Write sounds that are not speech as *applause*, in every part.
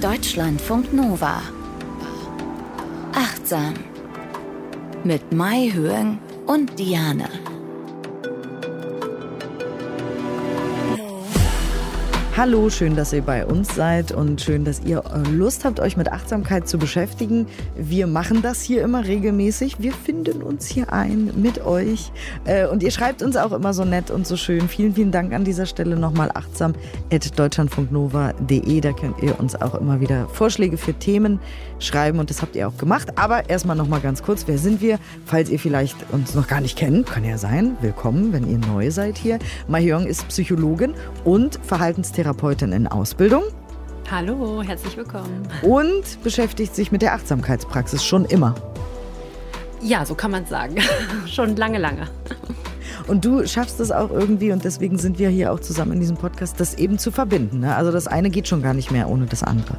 Deutschlandfunk Nova. Achtsam. Mit Mai Höhen und Diane. Hallo, schön, dass ihr bei uns seid und schön, dass ihr äh, Lust habt, euch mit Achtsamkeit zu beschäftigen. Wir machen das hier immer regelmäßig. Wir finden uns hier ein mit euch äh, und ihr schreibt uns auch immer so nett und so schön. Vielen, vielen Dank an dieser Stelle nochmal achtsam at deutschlandfunknova.de. Da könnt ihr uns auch immer wieder Vorschläge für Themen schreiben und das habt ihr auch gemacht. Aber erstmal nochmal ganz kurz, wer sind wir? Falls ihr vielleicht uns noch gar nicht kennt, kann ja sein. Willkommen, wenn ihr neu seid hier. Mahjong ist Psychologin und Verhaltenstherapeutin Therapeutin in Ausbildung. Hallo, herzlich willkommen. Und beschäftigt sich mit der Achtsamkeitspraxis schon immer. Ja, so kann man sagen. *laughs* schon lange, lange. Und du schaffst es auch irgendwie, und deswegen sind wir hier auch zusammen in diesem Podcast, das eben zu verbinden. Ne? Also das eine geht schon gar nicht mehr ohne das andere.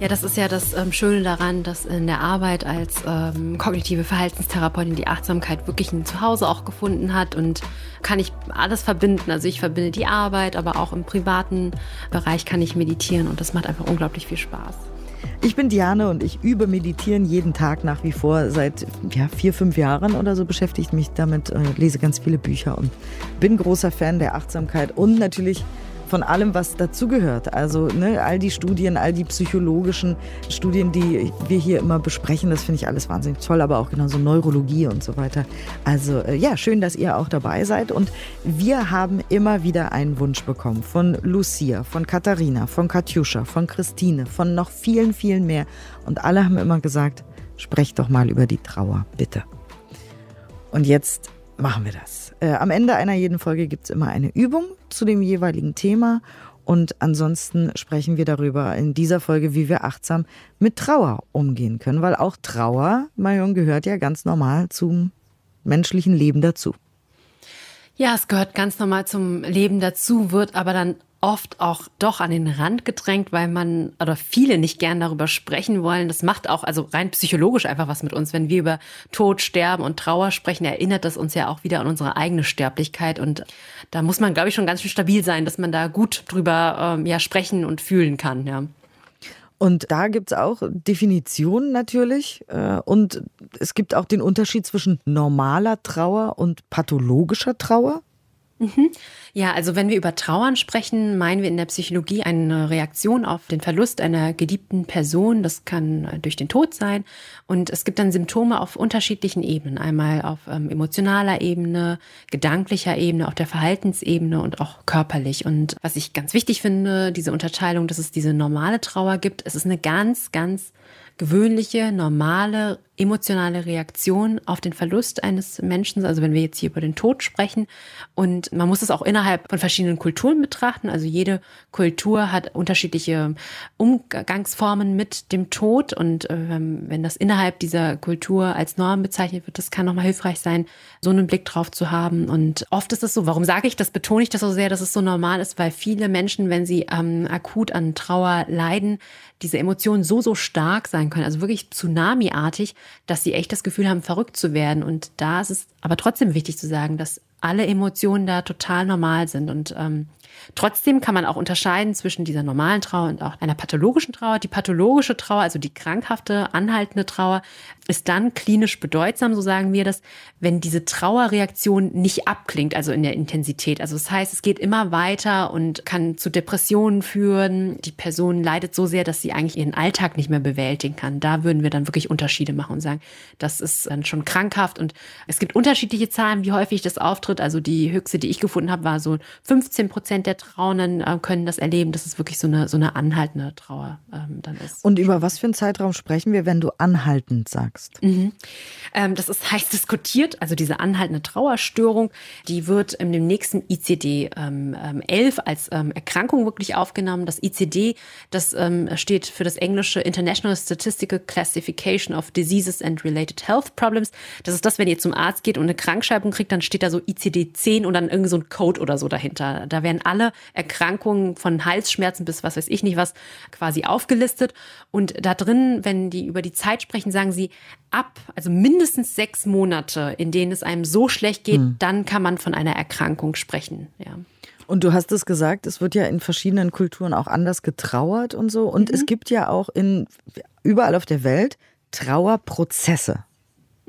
Ja, das ist ja das ähm, Schöne daran, dass in der Arbeit als ähm, kognitive Verhaltenstherapeutin die Achtsamkeit wirklich ein Zuhause auch gefunden hat und kann ich alles verbinden. Also ich verbinde die Arbeit, aber auch im privaten Bereich kann ich meditieren und das macht einfach unglaublich viel Spaß. Ich bin Diane und ich übe Meditieren jeden Tag nach wie vor. Seit ja, vier, fünf Jahren oder so beschäftige ich mich damit, äh, lese ganz viele Bücher und bin großer Fan der Achtsamkeit und natürlich von allem, was dazugehört. Also ne, all die Studien, all die psychologischen Studien, die wir hier immer besprechen, das finde ich alles wahnsinnig toll, aber auch genauso Neurologie und so weiter. Also äh, ja, schön, dass ihr auch dabei seid. Und wir haben immer wieder einen Wunsch bekommen von Lucia, von Katharina, von Katjuscha, von Christine, von noch vielen, vielen mehr. Und alle haben immer gesagt, sprecht doch mal über die Trauer, bitte. Und jetzt machen wir das. Äh, am Ende einer jeden Folge gibt es immer eine Übung zu dem jeweiligen Thema. Und ansonsten sprechen wir darüber in dieser Folge, wie wir achtsam mit Trauer umgehen können. Weil auch Trauer, Marion, gehört ja ganz normal zum menschlichen Leben dazu. Ja, es gehört ganz normal zum Leben dazu, wird aber dann oft auch doch an den Rand gedrängt, weil man oder viele nicht gern darüber sprechen wollen. Das macht auch also rein psychologisch einfach was mit uns. Wenn wir über Tod, Sterben und Trauer sprechen, erinnert das uns ja auch wieder an unsere eigene Sterblichkeit. Und da muss man, glaube ich, schon ganz schön stabil sein, dass man da gut drüber ähm, ja sprechen und fühlen kann. Ja. Und da gibt es auch Definitionen natürlich. Äh, und es gibt auch den Unterschied zwischen normaler Trauer und pathologischer Trauer. Mhm. Ja, also wenn wir über Trauern sprechen, meinen wir in der Psychologie eine Reaktion auf den Verlust einer geliebten Person. Das kann äh, durch den Tod sein. Und es gibt dann Symptome auf unterschiedlichen Ebenen. Einmal auf ähm, emotionaler Ebene, gedanklicher Ebene, auf der Verhaltensebene und auch körperlich. Und was ich ganz wichtig finde, diese Unterteilung, dass es diese normale Trauer gibt, es ist eine ganz, ganz gewöhnliche, normale, emotionale Reaktion auf den Verlust eines Menschen, also wenn wir jetzt hier über den Tod sprechen. Und man muss es auch innerhalb von verschiedenen Kulturen betrachten. Also jede Kultur hat unterschiedliche Umgangsformen mit dem Tod. Und ähm, wenn das innerhalb dieser Kultur als Norm bezeichnet wird, das kann nochmal hilfreich sein, so einen Blick drauf zu haben. Und oft ist es so, warum sage ich das, betone ich das so sehr, dass es so normal ist, weil viele Menschen, wenn sie ähm, akut an Trauer leiden, diese Emotionen so, so stark sein können, also wirklich tsunamiartig, dass sie echt das Gefühl haben, verrückt zu werden. Und da ist es aber trotzdem wichtig zu sagen, dass alle Emotionen da total normal sind. Und ähm, Trotzdem kann man auch unterscheiden zwischen dieser normalen Trauer und auch einer pathologischen Trauer. Die pathologische Trauer, also die krankhafte, anhaltende Trauer, ist dann klinisch bedeutsam, so sagen wir das, wenn diese Trauerreaktion nicht abklingt, also in der Intensität. Also das heißt, es geht immer weiter und kann zu Depressionen führen. Die Person leidet so sehr, dass sie eigentlich ihren Alltag nicht mehr bewältigen kann. Da würden wir dann wirklich Unterschiede machen und sagen, das ist dann schon krankhaft. Und es gibt unterschiedliche Zahlen, wie häufig das auftritt. Also die höchste, die ich gefunden habe, war so 15 Prozent der Trauernden äh, können das erleben, dass es wirklich so eine, so eine anhaltende Trauer ähm, dann ist. Und über was für einen Zeitraum sprechen wir, wenn du anhaltend sagst? Mhm. Ähm, das ist *laughs* heiß diskutiert, also diese anhaltende Trauerstörung, die wird in dem nächsten ICD ähm, 11 ähm, als ähm, Erkrankung wirklich aufgenommen. Das ICD, das ähm, steht für das englische International Statistical Classification of Diseases and Related Health Problems. Das ist das, wenn ihr zum Arzt geht und eine Krankschreibung kriegt, dann steht da so ICD 10 und dann irgendwie so ein Code oder so dahinter. Da werden alle Erkrankungen von Halsschmerzen bis was weiß ich nicht was quasi aufgelistet. Und da drin, wenn die über die Zeit sprechen, sagen sie ab, also mindestens sechs Monate, in denen es einem so schlecht geht, hm. dann kann man von einer Erkrankung sprechen. Ja. Und du hast es gesagt, es wird ja in verschiedenen Kulturen auch anders getrauert und so. Und mhm. es gibt ja auch in überall auf der Welt Trauerprozesse.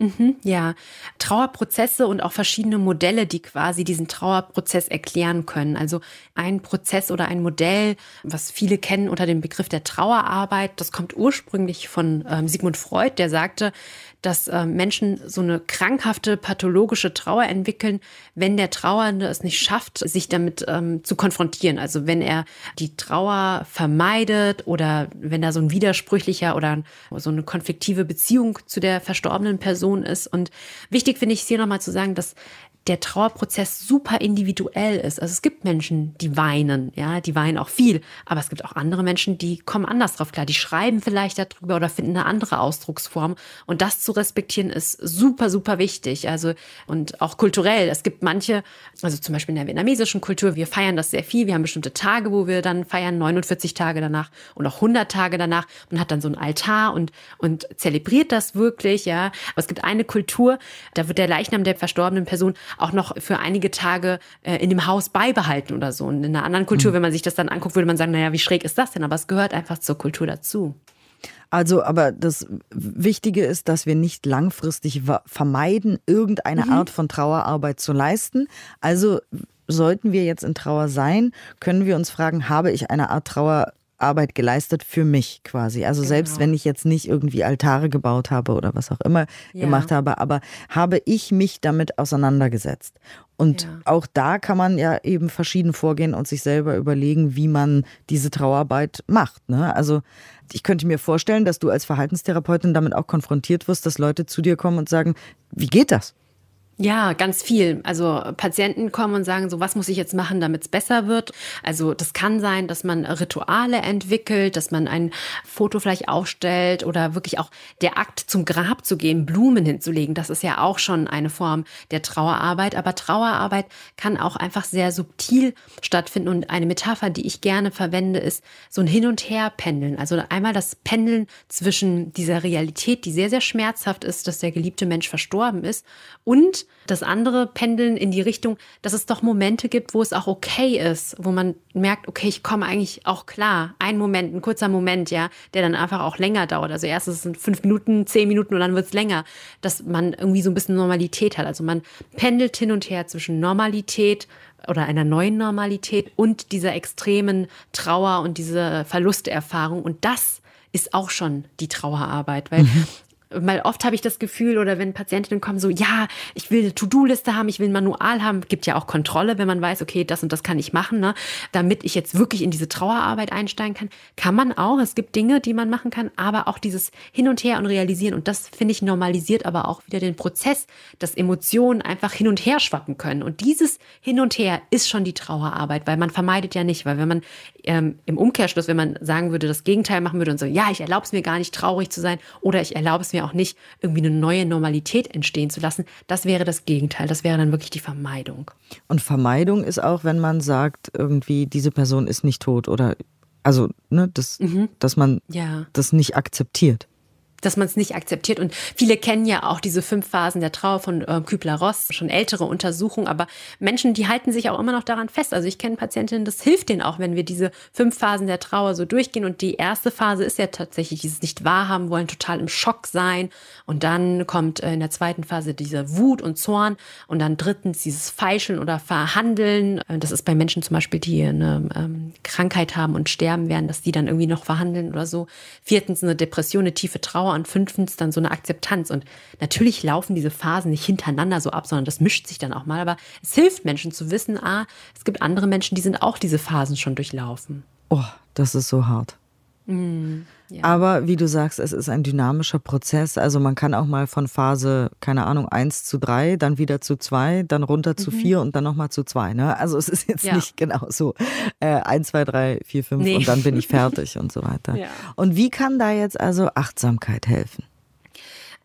Mhm, ja, Trauerprozesse und auch verschiedene Modelle, die quasi diesen Trauerprozess erklären können. Also ein Prozess oder ein Modell, was viele kennen unter dem Begriff der Trauerarbeit, das kommt ursprünglich von ähm, Sigmund Freud, der sagte, dass äh, Menschen so eine krankhafte, pathologische Trauer entwickeln, wenn der Trauernde es nicht schafft, sich damit ähm, zu konfrontieren. Also wenn er die Trauer vermeidet oder wenn da so ein widersprüchlicher oder so eine konfliktive Beziehung zu der verstorbenen Person ist. Und wichtig finde ich es hier nochmal zu sagen, dass der Trauerprozess super individuell ist. Also es gibt Menschen, die weinen, ja, die weinen auch viel, aber es gibt auch andere Menschen, die kommen anders drauf klar, die schreiben vielleicht darüber oder finden eine andere Ausdrucksform und das zu respektieren ist super, super wichtig. Also und auch kulturell. Es gibt manche, also zum Beispiel in der vietnamesischen Kultur, wir feiern das sehr viel. Wir haben bestimmte Tage, wo wir dann feiern, 49 Tage danach und auch 100 Tage danach. Man hat dann so einen Altar und und zelebriert das wirklich, ja. Aber es gibt eine Kultur, da wird der Leichnam der verstorbenen Person auch noch für einige Tage äh, in dem Haus beibehalten oder so. Und in einer anderen Kultur, mhm. wenn man sich das dann anguckt, würde man sagen, naja, wie schräg ist das denn? Aber es gehört einfach zur Kultur dazu. Also, aber das Wichtige ist, dass wir nicht langfristig vermeiden, irgendeine mhm. Art von Trauerarbeit zu leisten. Also sollten wir jetzt in Trauer sein, können wir uns fragen, habe ich eine Art Trauer Arbeit geleistet für mich quasi. Also genau. selbst wenn ich jetzt nicht irgendwie Altare gebaut habe oder was auch immer ja. gemacht habe, aber habe ich mich damit auseinandergesetzt. Und ja. auch da kann man ja eben verschieden vorgehen und sich selber überlegen, wie man diese Trauerarbeit macht. Ne? Also ich könnte mir vorstellen, dass du als Verhaltenstherapeutin damit auch konfrontiert wirst, dass Leute zu dir kommen und sagen, wie geht das? Ja, ganz viel. Also Patienten kommen und sagen so, was muss ich jetzt machen, damit es besser wird? Also das kann sein, dass man Rituale entwickelt, dass man ein Foto vielleicht aufstellt oder wirklich auch der Akt zum Grab zu gehen, Blumen hinzulegen. Das ist ja auch schon eine Form der Trauerarbeit. Aber Trauerarbeit kann auch einfach sehr subtil stattfinden. Und eine Metapher, die ich gerne verwende, ist so ein Hin- und Her-Pendeln. Also einmal das Pendeln zwischen dieser Realität, die sehr, sehr schmerzhaft ist, dass der geliebte Mensch verstorben ist und das andere pendeln in die Richtung, dass es doch Momente gibt, wo es auch okay ist, wo man merkt, okay, ich komme eigentlich auch klar. Ein Moment, ein kurzer Moment, ja, der dann einfach auch länger dauert. Also erst ist es fünf Minuten, zehn Minuten und dann wird es länger, dass man irgendwie so ein bisschen Normalität hat. Also man pendelt hin und her zwischen Normalität oder einer neuen Normalität und dieser extremen Trauer und diese Verlusterfahrung. Und das ist auch schon die Trauerarbeit, weil mhm weil oft habe ich das Gefühl, oder wenn Patientinnen kommen, so, ja, ich will eine To-Do-Liste haben, ich will ein Manual haben, gibt ja auch Kontrolle, wenn man weiß, okay, das und das kann ich machen, ne, damit ich jetzt wirklich in diese Trauerarbeit einsteigen kann. Kann man auch. Es gibt Dinge, die man machen kann, aber auch dieses Hin und Her und Realisieren. Und das, finde ich, normalisiert aber auch wieder den Prozess, dass Emotionen einfach hin und her schwappen können. Und dieses Hin und Her ist schon die Trauerarbeit, weil man vermeidet ja nicht, weil wenn man ähm, im Umkehrschluss, wenn man sagen würde, das Gegenteil machen würde und so, ja, ich erlaube es mir gar nicht, traurig zu sein oder ich erlaube es mir auch nicht, irgendwie eine neue Normalität entstehen zu lassen, das wäre das Gegenteil. Das wäre dann wirklich die Vermeidung. Und Vermeidung ist auch, wenn man sagt, irgendwie, diese Person ist nicht tot oder also, ne, das, mhm. dass man ja. das nicht akzeptiert dass man es nicht akzeptiert. Und viele kennen ja auch diese fünf Phasen der Trauer von äh, Kübler-Ross, schon ältere Untersuchungen. Aber Menschen, die halten sich auch immer noch daran fest. Also ich kenne Patientinnen, das hilft denen auch, wenn wir diese fünf Phasen der Trauer so durchgehen. Und die erste Phase ist ja tatsächlich dieses nicht wahrhaben wollen, total im Schock sein. Und dann kommt äh, in der zweiten Phase diese Wut und Zorn. Und dann drittens dieses Feicheln oder Verhandeln. Äh, das ist bei Menschen zum Beispiel, die eine ähm, Krankheit haben und sterben werden, dass die dann irgendwie noch verhandeln oder so. Viertens eine Depression, eine tiefe Trauer. Trauer und fünftens dann so eine Akzeptanz. Und natürlich laufen diese Phasen nicht hintereinander so ab, sondern das mischt sich dann auch mal. Aber es hilft Menschen zu wissen, ah, es gibt andere Menschen, die sind auch diese Phasen schon durchlaufen. Oh, das ist so hart. Mm, ja. Aber wie du sagst, es ist ein dynamischer Prozess. Also man kann auch mal von Phase, keine Ahnung, 1 zu 3, dann wieder zu 2, dann runter zu 4 mhm. und dann nochmal zu 2. Ne? Also es ist jetzt ja. nicht genau so äh, 1, 2, 3, 4, 5 nee. und dann bin ich *laughs* fertig und so weiter. Ja. Und wie kann da jetzt also Achtsamkeit helfen?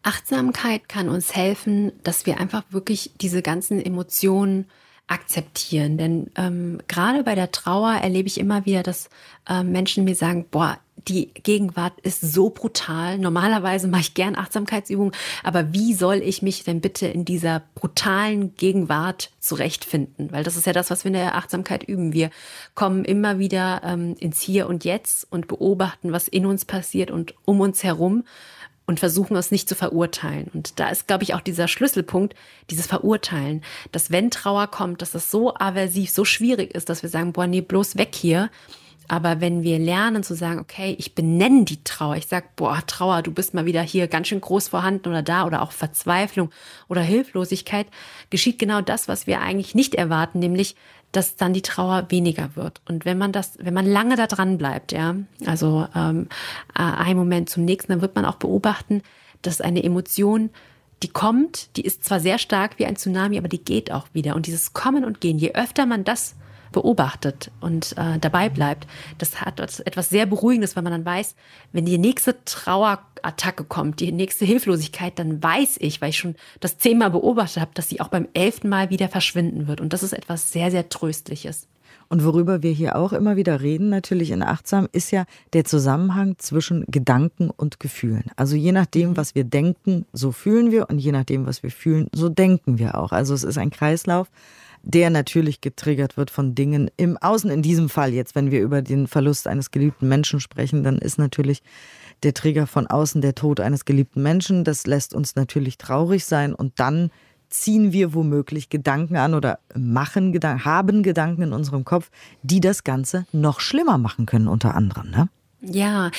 Achtsamkeit kann uns helfen, dass wir einfach wirklich diese ganzen Emotionen akzeptieren. Denn ähm, gerade bei der Trauer erlebe ich immer wieder, dass äh, Menschen mir sagen, boah, die Gegenwart ist so brutal. Normalerweise mache ich gern Achtsamkeitsübungen, aber wie soll ich mich denn bitte in dieser brutalen Gegenwart zurechtfinden? Weil das ist ja das, was wir in der Achtsamkeit üben. Wir kommen immer wieder ähm, ins Hier und Jetzt und beobachten, was in uns passiert und um uns herum und versuchen es nicht zu verurteilen. Und da ist, glaube ich, auch dieser Schlüsselpunkt, dieses Verurteilen, dass wenn Trauer kommt, dass es so aversiv, so schwierig ist, dass wir sagen, boah, nee, bloß weg hier. Aber wenn wir lernen zu sagen, okay, ich benenne die Trauer, ich sag, boah, Trauer, du bist mal wieder hier ganz schön groß vorhanden oder da oder auch Verzweiflung oder Hilflosigkeit, geschieht genau das, was wir eigentlich nicht erwarten, nämlich dass dann die Trauer weniger wird. Und wenn man das, wenn man lange da dran bleibt, ja, also ähm, äh, ein Moment zum nächsten, dann wird man auch beobachten, dass eine Emotion, die kommt, die ist zwar sehr stark wie ein Tsunami, aber die geht auch wieder. Und dieses Kommen und Gehen, je öfter man das beobachtet und äh, dabei bleibt, das hat etwas sehr Beruhigendes, weil man dann weiß, wenn die nächste Trauerattacke kommt, die nächste Hilflosigkeit, dann weiß ich, weil ich schon das zehnmal beobachtet habe, dass sie auch beim elften Mal wieder verschwinden wird. Und das ist etwas sehr, sehr Tröstliches. Und worüber wir hier auch immer wieder reden, natürlich in Achtsam, ist ja der Zusammenhang zwischen Gedanken und Gefühlen. Also je nachdem, was wir denken, so fühlen wir und je nachdem, was wir fühlen, so denken wir auch. Also es ist ein Kreislauf der natürlich getriggert wird von Dingen im Außen. In diesem Fall jetzt, wenn wir über den Verlust eines geliebten Menschen sprechen, dann ist natürlich der Trigger von außen der Tod eines geliebten Menschen. Das lässt uns natürlich traurig sein und dann ziehen wir womöglich Gedanken an oder machen Gedanken, haben Gedanken in unserem Kopf, die das Ganze noch schlimmer machen können, unter anderem. Ne? Ja,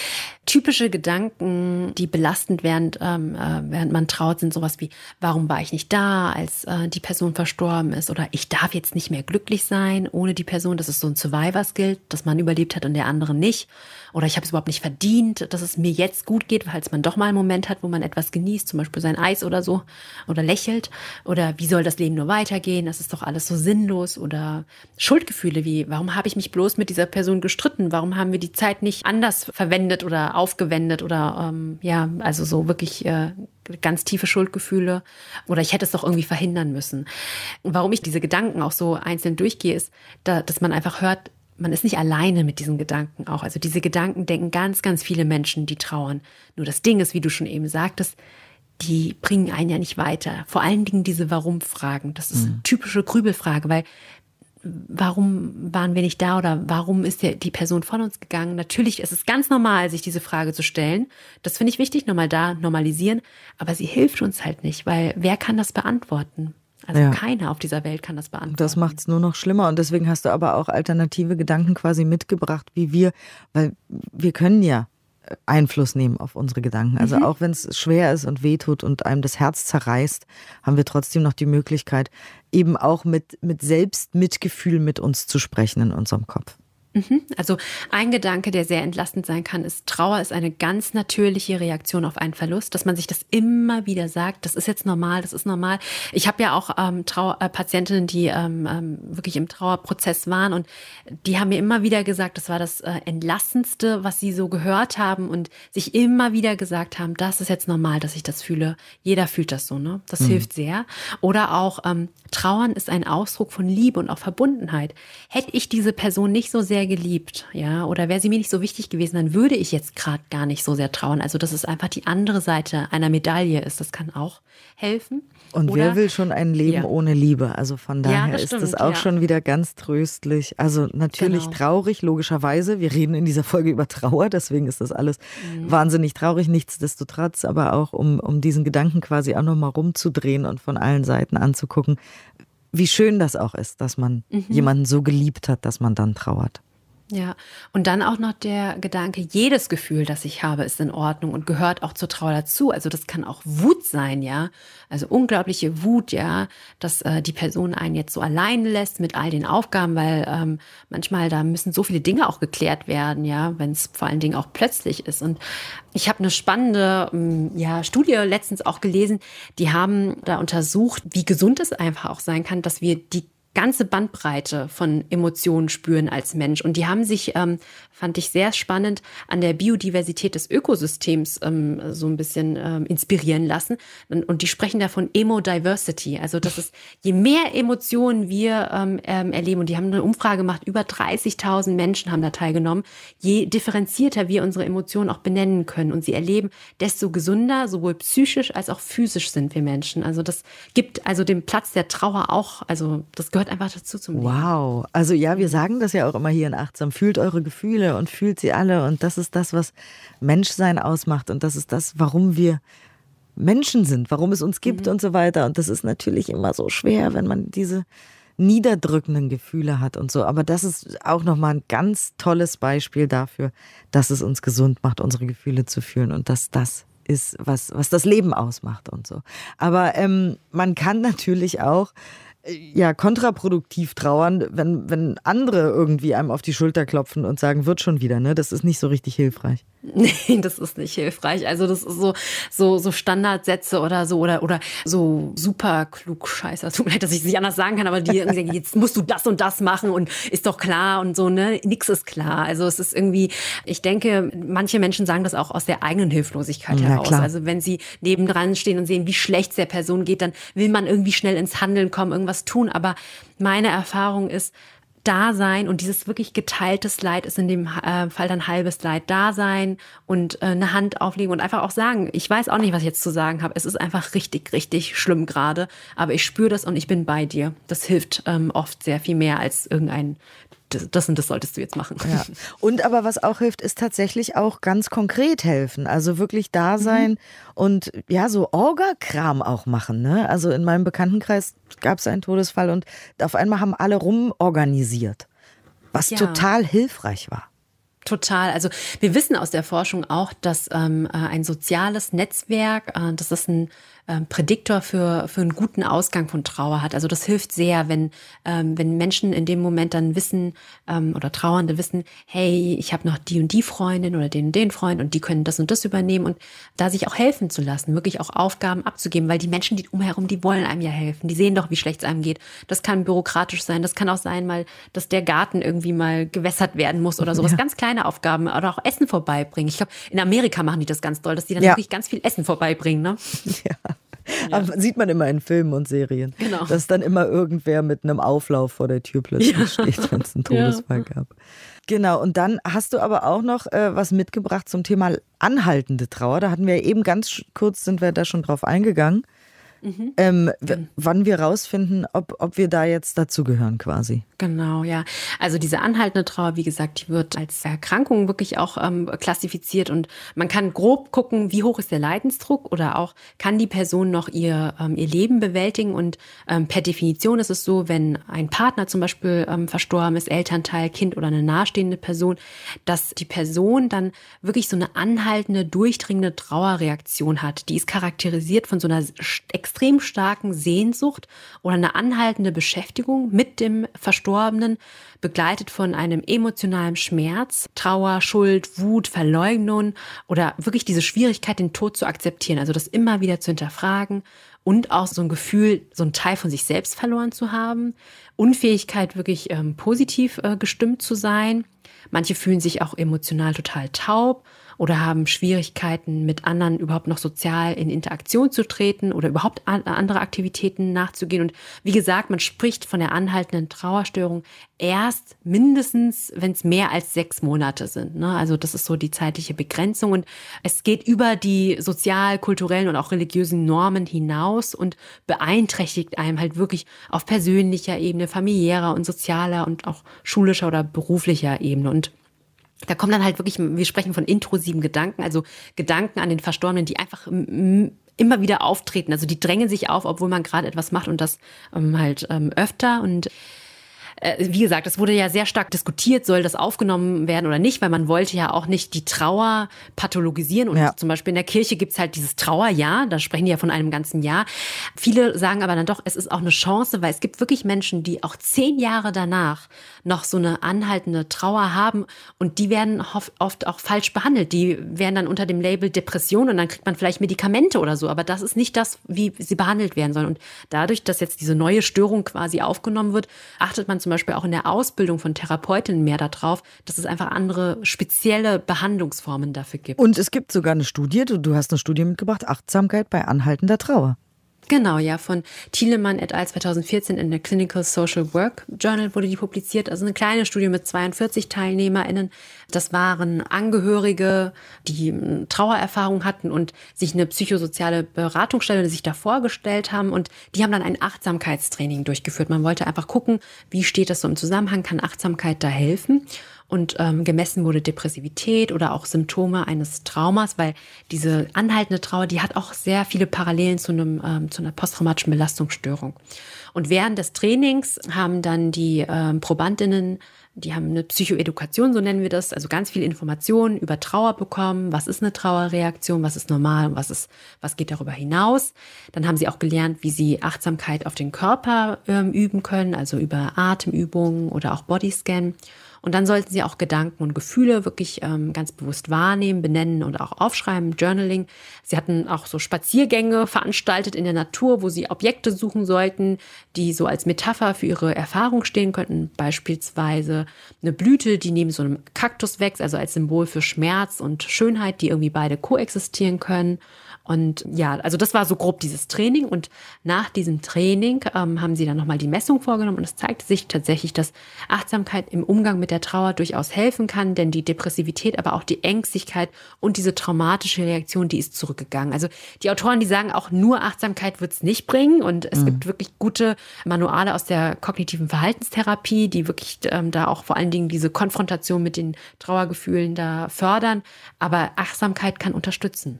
typische Gedanken, die belastend während, ähm, äh, während man traut, sind sowas wie, warum war ich nicht da, als äh, die Person verstorben ist? Oder ich darf jetzt nicht mehr glücklich sein ohne die Person. Das ist so ein Survivor-Skill, dass man überlebt hat und der andere nicht. Oder ich habe es überhaupt nicht verdient, dass es mir jetzt gut geht, falls man doch mal einen Moment hat, wo man etwas genießt, zum Beispiel sein Eis oder so, oder lächelt. Oder wie soll das Leben nur weitergehen? Das ist doch alles so sinnlos. Oder Schuldgefühle wie, warum habe ich mich bloß mit dieser Person gestritten? Warum haben wir die Zeit nicht anders verwendet oder aufgewendet? Oder ähm, ja, also so wirklich äh, ganz tiefe Schuldgefühle oder ich hätte es doch irgendwie verhindern müssen. Und warum ich diese Gedanken auch so einzeln durchgehe, ist, da, dass man einfach hört, man ist nicht alleine mit diesen Gedanken auch. Also diese Gedanken denken ganz, ganz viele Menschen, die trauern. Nur das Ding ist, wie du schon eben sagtest, die bringen einen ja nicht weiter. Vor allen Dingen diese Warum-Fragen. Das ist eine mhm. typische Grübelfrage, weil warum waren wir nicht da oder warum ist der, die Person von uns gegangen? Natürlich ist es ganz normal, sich diese Frage zu stellen. Das finde ich wichtig, nochmal da normalisieren. Aber sie hilft uns halt nicht, weil wer kann das beantworten? Also ja. keiner auf dieser Welt kann das beantworten. Das macht es nur noch schlimmer. Und deswegen hast du aber auch alternative Gedanken quasi mitgebracht, wie wir, weil wir können ja äh, Einfluss nehmen auf unsere Gedanken. Also mhm. auch wenn es schwer ist und wehtut und einem das Herz zerreißt, haben wir trotzdem noch die Möglichkeit, eben auch mit, mit Selbstmitgefühl mit uns zu sprechen in unserem Kopf. Mhm. Also ein Gedanke, der sehr entlastend sein kann, ist, Trauer ist eine ganz natürliche Reaktion auf einen Verlust, dass man sich das immer wieder sagt, das ist jetzt normal, das ist normal. Ich habe ja auch ähm, Trauer, äh, Patientinnen, die ähm, ähm, wirklich im Trauerprozess waren und die haben mir immer wieder gesagt, das war das äh, Entlastendste, was sie so gehört haben und sich immer wieder gesagt haben, das ist jetzt normal, dass ich das fühle. Jeder fühlt das so, ne? Das mhm. hilft sehr. Oder auch ähm, Trauern ist ein Ausdruck von Liebe und auch Verbundenheit. Hätte ich diese Person nicht so sehr geliebt, ja, oder wäre sie mir nicht so wichtig gewesen, dann würde ich jetzt gerade gar nicht so sehr trauern. Also, dass es einfach die andere Seite einer Medaille ist, das kann auch helfen. Und oder, wer will schon ein Leben ja. ohne Liebe? Also von daher ja, das ist stimmt, das auch ja. schon wieder ganz tröstlich. Also natürlich genau. traurig, logischerweise. Wir reden in dieser Folge über Trauer, deswegen ist das alles mhm. wahnsinnig traurig. Nichtsdestotrotz, aber auch um, um diesen Gedanken quasi auch nochmal rumzudrehen und von allen Seiten anzugucken, wie schön das auch ist, dass man mhm. jemanden so geliebt hat, dass man dann trauert. Ja, und dann auch noch der Gedanke, jedes Gefühl, das ich habe, ist in Ordnung und gehört auch zur Trauer dazu. Also das kann auch Wut sein, ja. Also unglaubliche Wut, ja, dass äh, die Person einen jetzt so allein lässt mit all den Aufgaben, weil ähm, manchmal da müssen so viele Dinge auch geklärt werden, ja, wenn es vor allen Dingen auch plötzlich ist. Und ich habe eine spannende ähm, ja, Studie letztens auch gelesen, die haben da untersucht, wie gesund es einfach auch sein kann, dass wir die ganze Bandbreite von Emotionen spüren als Mensch. Und die haben sich, ähm, fand ich sehr spannend, an der Biodiversität des Ökosystems ähm, so ein bisschen ähm, inspirieren lassen. Und die sprechen da von Emo-Diversity. Also das ist, je mehr Emotionen wir ähm, ähm, erleben, und die haben eine Umfrage gemacht, über 30.000 Menschen haben da teilgenommen, je differenzierter wir unsere Emotionen auch benennen können und sie erleben, desto gesünder, sowohl psychisch als auch physisch sind wir Menschen. Also das gibt also den Platz der Trauer auch, also das gehört einfach dazu zum Leben. Wow. Also ja, wir sagen das ja auch immer hier in Achtsam. Fühlt eure Gefühle und fühlt sie alle. Und das ist das, was Menschsein ausmacht. Und das ist das, warum wir Menschen sind, warum es uns gibt mhm. und so weiter. Und das ist natürlich immer so schwer, wenn man diese niederdrückenden Gefühle hat und so. Aber das ist auch nochmal ein ganz tolles Beispiel dafür, dass es uns gesund macht, unsere Gefühle zu fühlen und dass das ist, was, was das Leben ausmacht und so. Aber ähm, man kann natürlich auch ja kontraproduktiv trauern, wenn, wenn andere irgendwie einem auf die Schulter klopfen und sagen, wird schon wieder, ne? Das ist nicht so richtig hilfreich. *laughs* Nee, das ist nicht hilfreich. Also das ist so, so, so Standardsätze oder so oder, oder so super klug Scheiße. Tut mir leid, dass ich es nicht anders sagen kann, aber die irgendwie sagen, jetzt musst du das und das machen und ist doch klar und so, ne? Nix ist klar. Also es ist irgendwie, ich denke, manche Menschen sagen das auch aus der eigenen Hilflosigkeit ja, heraus. Klar. Also wenn sie nebendran stehen und sehen, wie schlecht es der Person geht, dann will man irgendwie schnell ins Handeln kommen, irgendwas tun. Aber meine Erfahrung ist, Dasein und dieses wirklich geteiltes Leid ist in dem äh, Fall dann halbes Leid Dasein und äh, eine Hand auflegen und einfach auch sagen, ich weiß auch nicht, was ich jetzt zu sagen habe. Es ist einfach richtig, richtig schlimm gerade, aber ich spüre das und ich bin bei dir. Das hilft ähm, oft sehr viel mehr als irgendein das und das solltest du jetzt machen. Ja. *laughs* Und aber was auch hilft, ist tatsächlich auch ganz konkret helfen. Also wirklich da mhm. sein mhm. und ja, so Orga-Kram auch machen. Ne? Also in meinem Bekanntenkreis gab es einen Todesfall und auf einmal haben alle rumorganisiert, was ja. total hilfreich war. Total. Also wir wissen aus der Forschung auch, dass ähm, äh, ein soziales Netzwerk, äh, dass das ein ähm, Prädiktor für, für einen guten Ausgang von Trauer hat. Also das hilft sehr, wenn, ähm, wenn Menschen in dem Moment dann wissen ähm, oder Trauernde wissen, hey, ich habe noch die und die Freundin oder den und den Freund und die können das und das übernehmen und da sich auch helfen zu lassen, wirklich auch Aufgaben abzugeben, weil die Menschen, die umherum, die wollen einem ja helfen. Die sehen doch, wie schlecht es einem geht. Das kann bürokratisch sein, das kann auch sein, mal, dass der Garten irgendwie mal gewässert werden muss oder sowas. Ja. Ganz kleine Aufgaben oder auch Essen vorbeibringen. Ich glaube, in Amerika machen die das ganz doll, dass die dann ja. wirklich ganz viel Essen vorbeibringen. Ne? *laughs* Ja. Ja. Sieht man immer in Filmen und Serien. Genau. Dass dann immer irgendwer mit einem Auflauf vor der Tür plötzlich ja. steht, wenn es einen *laughs* Todesfall ja. gab. Genau, und dann hast du aber auch noch äh, was mitgebracht zum Thema anhaltende Trauer. Da hatten wir eben ganz kurz, sind wir da schon drauf eingegangen. Mhm. Ähm, wann wir rausfinden, ob, ob wir da jetzt dazugehören quasi. Genau, ja. Also diese anhaltende Trauer, wie gesagt, die wird als Erkrankung wirklich auch ähm, klassifiziert und man kann grob gucken, wie hoch ist der Leidensdruck oder auch kann die Person noch ihr, ähm, ihr Leben bewältigen und ähm, per Definition ist es so, wenn ein Partner zum Beispiel ähm, verstorben ist, Elternteil, Kind oder eine nahestehende Person, dass die Person dann wirklich so eine anhaltende, durchdringende Trauerreaktion hat. Die ist charakterisiert von so einer extrem starken Sehnsucht oder eine anhaltende Beschäftigung mit dem Verstorbenen begleitet von einem emotionalen Schmerz, Trauer, Schuld, Wut, Verleugnung oder wirklich diese Schwierigkeit, den Tod zu akzeptieren, also das immer wieder zu hinterfragen und auch so ein Gefühl, so ein Teil von sich selbst verloren zu haben, Unfähigkeit, wirklich ähm, positiv äh, gestimmt zu sein. Manche fühlen sich auch emotional total taub oder haben Schwierigkeiten, mit anderen überhaupt noch sozial in Interaktion zu treten oder überhaupt andere Aktivitäten nachzugehen. Und wie gesagt, man spricht von der anhaltenden Trauerstörung erst mindestens, wenn es mehr als sechs Monate sind. Ne? Also das ist so die zeitliche Begrenzung. Und es geht über die sozial, kulturellen und auch religiösen Normen hinaus und beeinträchtigt einem halt wirklich auf persönlicher Ebene, familiärer und sozialer und auch schulischer oder beruflicher Ebene. Und da kommen dann halt wirklich, wir sprechen von intrusiven Gedanken, also Gedanken an den Verstorbenen, die einfach immer wieder auftreten. Also die drängen sich auf, obwohl man gerade etwas macht und das ähm, halt ähm, öfter. Und wie gesagt, es wurde ja sehr stark diskutiert, soll das aufgenommen werden oder nicht, weil man wollte ja auch nicht die Trauer pathologisieren. Und ja. zum Beispiel in der Kirche gibt's halt dieses Trauerjahr, da sprechen die ja von einem ganzen Jahr. Viele sagen aber dann doch, es ist auch eine Chance, weil es gibt wirklich Menschen, die auch zehn Jahre danach noch so eine anhaltende Trauer haben und die werden oft auch falsch behandelt. Die werden dann unter dem Label Depression und dann kriegt man vielleicht Medikamente oder so, aber das ist nicht das, wie sie behandelt werden sollen. Und dadurch, dass jetzt diese neue Störung quasi aufgenommen wird, achtet man zum Beispiel auch in der Ausbildung von Therapeutinnen mehr darauf, dass es einfach andere spezielle Behandlungsformen dafür gibt. Und es gibt sogar eine Studie, du hast eine Studie mitgebracht, Achtsamkeit bei anhaltender Trauer. Genau, ja, von Thielemann et al. 2014 in der Clinical Social Work Journal wurde die publiziert. Also eine kleine Studie mit 42 TeilnehmerInnen. Das waren Angehörige, die Trauererfahrung hatten und sich eine psychosoziale Beratungsstelle sich da vorgestellt haben. Und die haben dann ein Achtsamkeitstraining durchgeführt. Man wollte einfach gucken, wie steht das so im Zusammenhang, kann Achtsamkeit da helfen? Und ähm, gemessen wurde Depressivität oder auch Symptome eines Traumas, weil diese anhaltende Trauer, die hat auch sehr viele Parallelen zu, einem, ähm, zu einer posttraumatischen Belastungsstörung. Und während des Trainings haben dann die ähm, Probandinnen die haben eine Psychoedukation, so nennen wir das, also ganz viel Informationen über Trauer bekommen. Was ist eine Trauerreaktion? Was ist normal? Was ist, was geht darüber hinaus? Dann haben sie auch gelernt, wie sie Achtsamkeit auf den Körper ähm, üben können, also über Atemübungen oder auch Bodyscan. Und dann sollten Sie auch Gedanken und Gefühle wirklich ähm, ganz bewusst wahrnehmen, benennen und auch aufschreiben, Journaling. Sie hatten auch so Spaziergänge veranstaltet in der Natur, wo Sie Objekte suchen sollten, die so als Metapher für Ihre Erfahrung stehen könnten. Beispielsweise eine Blüte, die neben so einem Kaktus wächst, also als Symbol für Schmerz und Schönheit, die irgendwie beide koexistieren können. Und ja, also das war so grob dieses Training. Und nach diesem Training ähm, haben sie dann nochmal die Messung vorgenommen und es zeigte sich tatsächlich, dass Achtsamkeit im Umgang mit der Trauer durchaus helfen kann, denn die Depressivität, aber auch die Ängstlichkeit und diese traumatische Reaktion, die ist zurückgegangen. Also die Autoren, die sagen auch, nur Achtsamkeit wird es nicht bringen. Und es mhm. gibt wirklich gute Manuale aus der kognitiven Verhaltenstherapie, die wirklich ähm, da auch vor allen Dingen diese Konfrontation mit den Trauergefühlen da fördern. Aber Achtsamkeit kann unterstützen.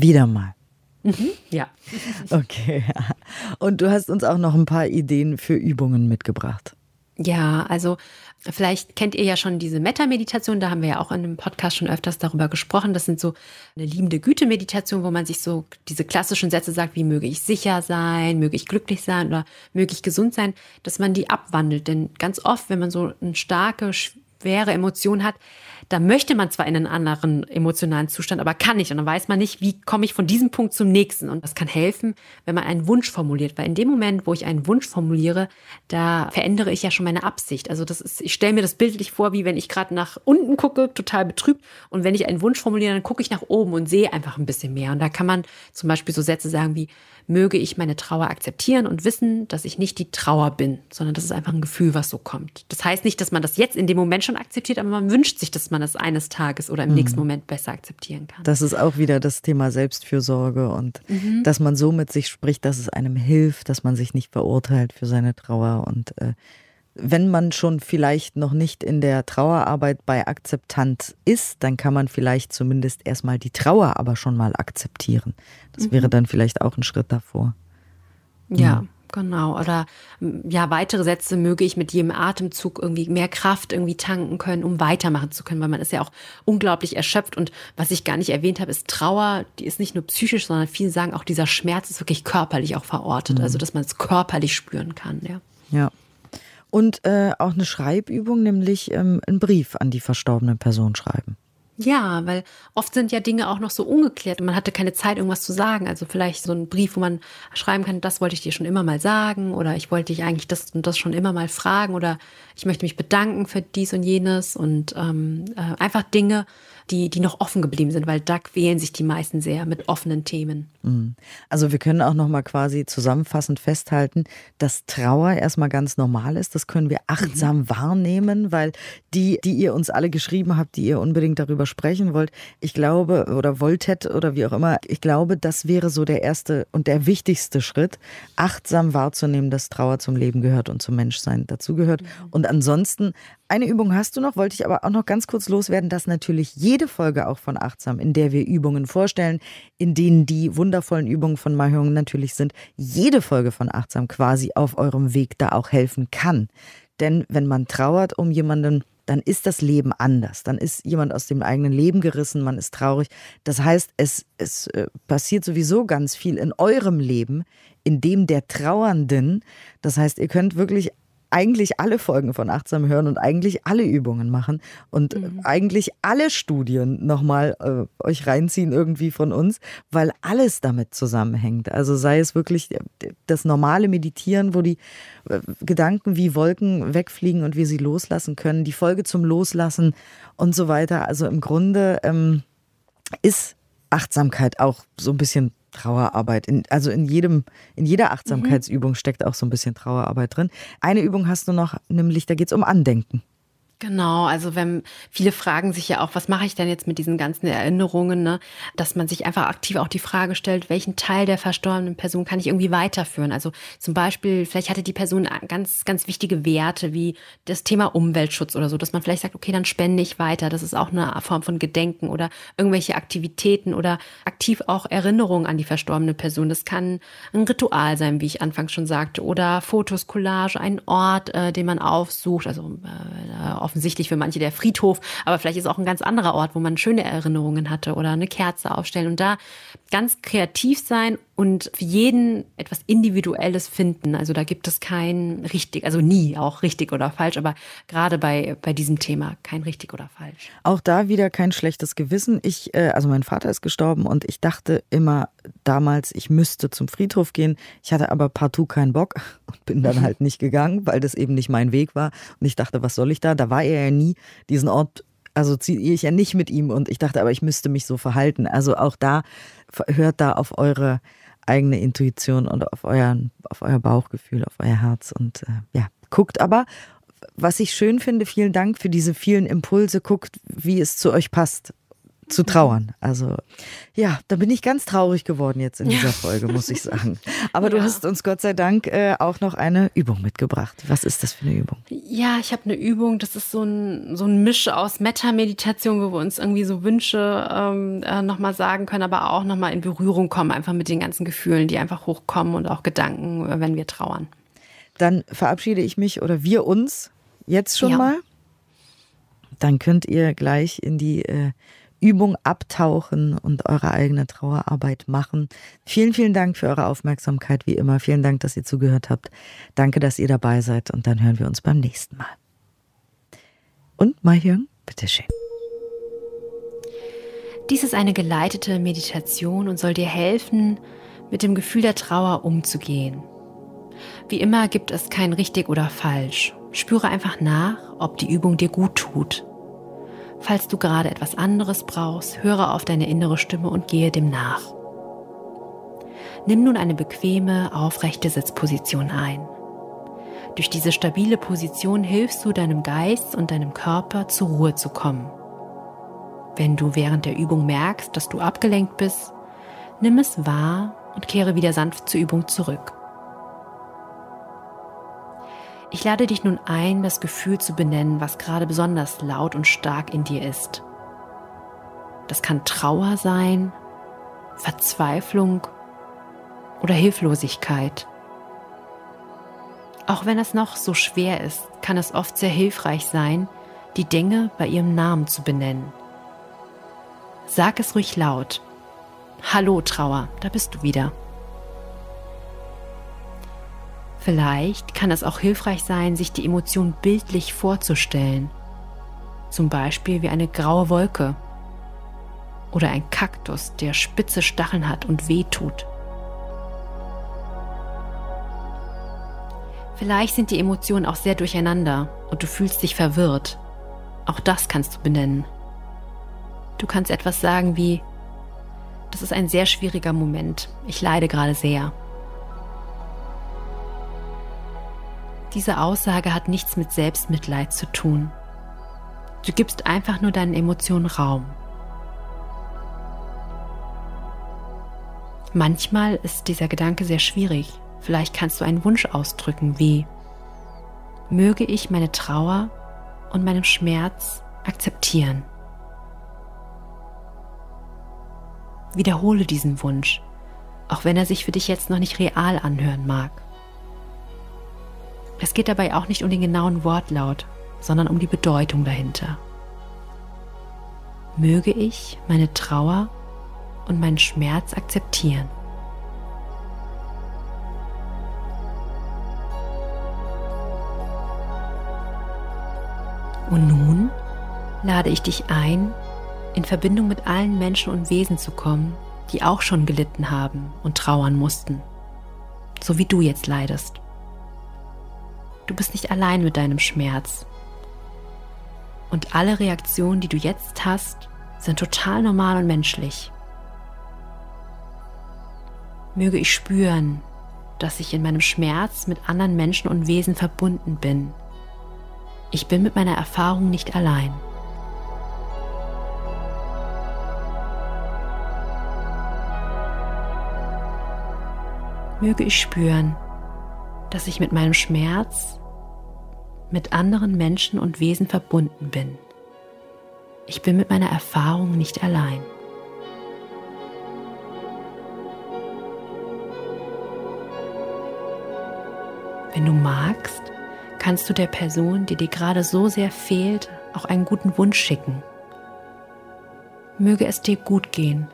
Wieder mal. Mhm, ja. *laughs* Okay. Und du hast uns auch noch ein paar Ideen für Übungen mitgebracht. Ja, also vielleicht kennt ihr ja schon diese Metta-Meditation, da haben wir ja auch in einem Podcast schon öfters darüber gesprochen. Das sind so eine liebende Güte-Meditation, wo man sich so diese klassischen Sätze sagt, wie möge ich sicher sein, möge ich glücklich sein oder möge ich gesund sein, dass man die abwandelt. Denn ganz oft, wenn man so eine starke, schwere Emotion hat, da möchte man zwar in einen anderen emotionalen Zustand, aber kann nicht. Und dann weiß man nicht, wie komme ich von diesem Punkt zum nächsten. Und das kann helfen, wenn man einen Wunsch formuliert. Weil in dem Moment, wo ich einen Wunsch formuliere, da verändere ich ja schon meine Absicht. Also das ist, ich stelle mir das bildlich vor, wie wenn ich gerade nach unten gucke, total betrübt. Und wenn ich einen Wunsch formuliere, dann gucke ich nach oben und sehe einfach ein bisschen mehr. Und da kann man zum Beispiel so Sätze sagen wie, möge ich meine Trauer akzeptieren und wissen, dass ich nicht die Trauer bin, sondern das ist einfach ein Gefühl, was so kommt. Das heißt nicht, dass man das jetzt in dem Moment schon akzeptiert, aber man wünscht sich, dass man es eines Tages oder im mhm. nächsten Moment besser akzeptieren kann. Das ist auch wieder das Thema Selbstfürsorge und mhm. dass man so mit sich spricht, dass es einem hilft, dass man sich nicht verurteilt für seine Trauer und äh, wenn man schon vielleicht noch nicht in der Trauerarbeit bei Akzeptanz ist, dann kann man vielleicht zumindest erstmal die Trauer aber schon mal akzeptieren. Das mhm. wäre dann vielleicht auch ein Schritt davor. Ja. Mhm. Genau. Oder ja, weitere Sätze möge ich mit jedem Atemzug irgendwie mehr Kraft irgendwie tanken können, um weitermachen zu können, weil man ist ja auch unglaublich erschöpft. Und was ich gar nicht erwähnt habe, ist Trauer, die ist nicht nur psychisch, sondern viele sagen auch, dieser Schmerz ist wirklich körperlich auch verortet. Mhm. Also dass man es körperlich spüren kann, ja. Ja. Und äh, auch eine Schreibübung, nämlich ähm, einen Brief an die verstorbene Person schreiben. Ja, weil oft sind ja Dinge auch noch so ungeklärt und man hatte keine Zeit, irgendwas zu sagen. Also vielleicht so ein Brief, wo man schreiben kann, das wollte ich dir schon immer mal sagen oder ich wollte dich eigentlich das und das schon immer mal fragen oder ich möchte mich bedanken für dies und jenes und ähm, äh, einfach Dinge, die, die noch offen geblieben sind, weil da quälen sich die meisten sehr mit offenen Themen. Mhm. Also wir können auch noch mal quasi zusammenfassend festhalten, dass Trauer erstmal ganz normal ist. Das können wir achtsam mhm. wahrnehmen, weil die, die ihr uns alle geschrieben habt, die ihr unbedingt darüber sprechen wollt, ich glaube oder wolltet oder wie auch immer, ich glaube, das wäre so der erste und der wichtigste Schritt, achtsam wahrzunehmen, dass Trauer zum Leben gehört und zum Menschsein dazugehört. Mhm. Und ansonsten eine Übung hast du noch, wollte ich aber auch noch ganz kurz loswerden, dass natürlich jede Folge auch von Achtsam, in der wir Übungen vorstellen, in denen die wundervollen Übungen von Mahjong natürlich sind, jede Folge von Achtsam quasi auf eurem Weg da auch helfen kann. Denn wenn man trauert um jemanden, dann ist das Leben anders. Dann ist jemand aus dem eigenen Leben gerissen, man ist traurig. Das heißt, es, es äh, passiert sowieso ganz viel in eurem Leben, in dem der Trauernden. Das heißt, ihr könnt wirklich eigentlich alle Folgen von Achtsam hören und eigentlich alle Übungen machen und mhm. eigentlich alle Studien nochmal äh, euch reinziehen irgendwie von uns, weil alles damit zusammenhängt. Also sei es wirklich das normale Meditieren, wo die äh, Gedanken wie Wolken wegfliegen und wir sie loslassen können, die Folge zum Loslassen und so weiter. Also im Grunde ähm, ist Achtsamkeit auch so ein bisschen Trauerarbeit. In, also in jedem, in jeder Achtsamkeitsübung steckt auch so ein bisschen Trauerarbeit drin. Eine Übung hast du noch, nämlich da geht es um Andenken. Genau, also wenn viele fragen sich ja auch, was mache ich denn jetzt mit diesen ganzen Erinnerungen, ne? dass man sich einfach aktiv auch die Frage stellt, welchen Teil der verstorbenen Person kann ich irgendwie weiterführen? Also zum Beispiel, vielleicht hatte die Person ganz, ganz wichtige Werte wie das Thema Umweltschutz oder so, dass man vielleicht sagt, okay, dann spende ich weiter. Das ist auch eine Form von Gedenken oder irgendwelche Aktivitäten oder aktiv auch Erinnerungen an die verstorbene Person. Das kann ein Ritual sein, wie ich anfangs schon sagte, oder Fotos, Collage, ein Ort, äh, den man aufsucht, also äh, offensichtlich für manche der Friedhof, aber vielleicht ist auch ein ganz anderer Ort, wo man schöne Erinnerungen hatte oder eine Kerze aufstellen und da ganz kreativ sein und für jeden etwas Individuelles finden. Also da gibt es kein richtig, also nie auch richtig oder falsch, aber gerade bei, bei diesem Thema kein richtig oder falsch. Auch da wieder kein schlechtes Gewissen. Ich, äh, also mein Vater ist gestorben und ich dachte immer damals, ich müsste zum Friedhof gehen. Ich hatte aber partout keinen Bock *laughs* und bin dann *laughs* halt nicht gegangen, weil das eben nicht mein Weg war. Und ich dachte, was soll ich da? Da war er ja nie. Diesen Ort also ziehe ich ja nicht mit ihm und ich dachte, aber ich müsste mich so verhalten. Also auch da hört da auf eure eigene Intuition und auf, euren, auf euer Bauchgefühl, auf euer Herz und äh, ja, guckt. Aber, was ich schön finde, vielen Dank für diese vielen Impulse, guckt, wie es zu euch passt zu trauern. Also ja, da bin ich ganz traurig geworden jetzt in dieser *laughs* Folge, muss ich sagen. Aber ja. du hast uns Gott sei Dank äh, auch noch eine Übung mitgebracht. Was ist das für eine Übung? Ja, ich habe eine Übung, das ist so ein, so ein Misch aus Metta-Meditation, wo wir uns irgendwie so Wünsche ähm, äh, nochmal sagen können, aber auch nochmal in Berührung kommen, einfach mit den ganzen Gefühlen, die einfach hochkommen und auch Gedanken, äh, wenn wir trauern. Dann verabschiede ich mich oder wir uns jetzt schon ja. mal. Dann könnt ihr gleich in die äh, Übung abtauchen und eure eigene Trauerarbeit machen. Vielen, vielen Dank für eure Aufmerksamkeit, wie immer. Vielen Dank, dass ihr zugehört habt. Danke, dass ihr dabei seid und dann hören wir uns beim nächsten Mal. Und Mahjong, bitteschön. Dies ist eine geleitete Meditation und soll dir helfen, mit dem Gefühl der Trauer umzugehen. Wie immer gibt es kein richtig oder falsch. Spüre einfach nach, ob die Übung dir gut tut Falls du gerade etwas anderes brauchst, höre auf deine innere Stimme und gehe dem nach. Nimm nun eine bequeme, aufrechte Sitzposition ein. Durch diese stabile Position hilfst du deinem Geist und deinem Körper zur Ruhe zu kommen. Wenn du während der Übung merkst, dass du abgelenkt bist, nimm es wahr und kehre wieder sanft zur Übung zurück. Ich lade dich nun ein, das Gefühl zu benennen, was gerade besonders laut und stark in dir ist. Das kann Trauer sein, Verzweiflung oder Hilflosigkeit. Auch wenn es noch so schwer ist, kann es oft sehr hilfreich sein, die Dinge bei ihrem Namen zu benennen. Sag es ruhig laut. Hallo Trauer, da bist du wieder. Vielleicht kann es auch hilfreich sein, sich die Emotion bildlich vorzustellen. Zum Beispiel wie eine graue Wolke oder ein Kaktus, der spitze Stacheln hat und weh tut. Vielleicht sind die Emotionen auch sehr durcheinander und du fühlst dich verwirrt. Auch das kannst du benennen. Du kannst etwas sagen wie, das ist ein sehr schwieriger Moment, ich leide gerade sehr. Diese Aussage hat nichts mit Selbstmitleid zu tun. Du gibst einfach nur deinen Emotionen Raum. Manchmal ist dieser Gedanke sehr schwierig. Vielleicht kannst du einen Wunsch ausdrücken wie, möge ich meine Trauer und meinen Schmerz akzeptieren. Wiederhole diesen Wunsch, auch wenn er sich für dich jetzt noch nicht real anhören mag. Es geht dabei auch nicht um den genauen Wortlaut, sondern um die Bedeutung dahinter. Möge ich meine Trauer und meinen Schmerz akzeptieren. Und nun lade ich dich ein, in Verbindung mit allen Menschen und Wesen zu kommen, die auch schon gelitten haben und trauern mussten, so wie du jetzt leidest. Du bist nicht allein mit deinem Schmerz. Und alle Reaktionen, die du jetzt hast, sind total normal und menschlich. Möge ich spüren, dass ich in meinem Schmerz mit anderen Menschen und Wesen verbunden bin ich bin mit meiner Erfahrung nicht allein. Möge ich spüren, dass ich mit meinem Schmerz mit anderen Menschen und Wesen verbunden bin. Ich bin mit meiner Erfahrung nicht allein. Wenn du magst, kannst du der Person, die dir gerade so sehr fehlt, auch einen guten Wunsch schicken. Möge es dir gut gehen,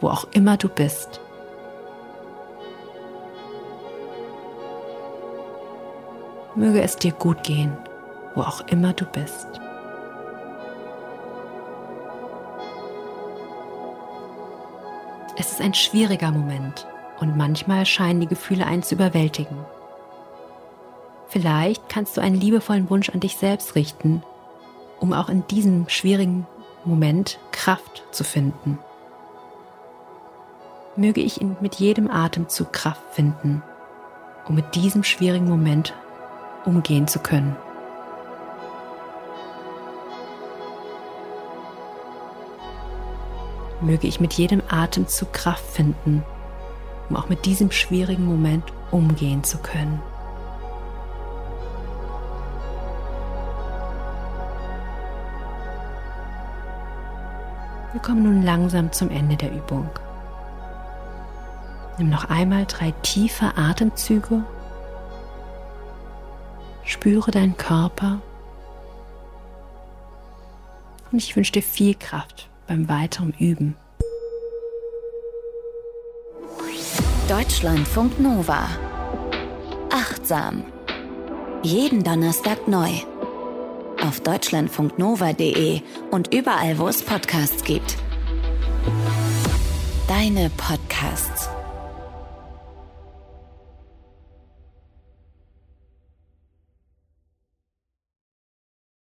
wo auch immer du bist. Möge es dir gut gehen, wo auch immer du bist. Es ist ein schwieriger Moment und manchmal scheinen die Gefühle einen zu überwältigen. Vielleicht kannst du einen liebevollen Wunsch an dich selbst richten, um auch in diesem schwierigen Moment Kraft zu finden. Möge ich mit jedem Atemzug Kraft finden, um mit diesem schwierigen Moment umgehen zu können. Möge ich mit jedem Atemzug Kraft finden, um auch mit diesem schwierigen Moment umgehen zu können. Wir kommen nun langsam zum Ende der Übung. Nimm noch einmal drei tiefe Atemzüge. Spüre deinen Körper. Und ich wünsche dir viel Kraft beim weiteren Üben. Deutschlandfunk Nova. Achtsam. Jeden Donnerstag neu auf deutschlandfunknova.de und überall, wo es Podcasts gibt. Deine Podcasts.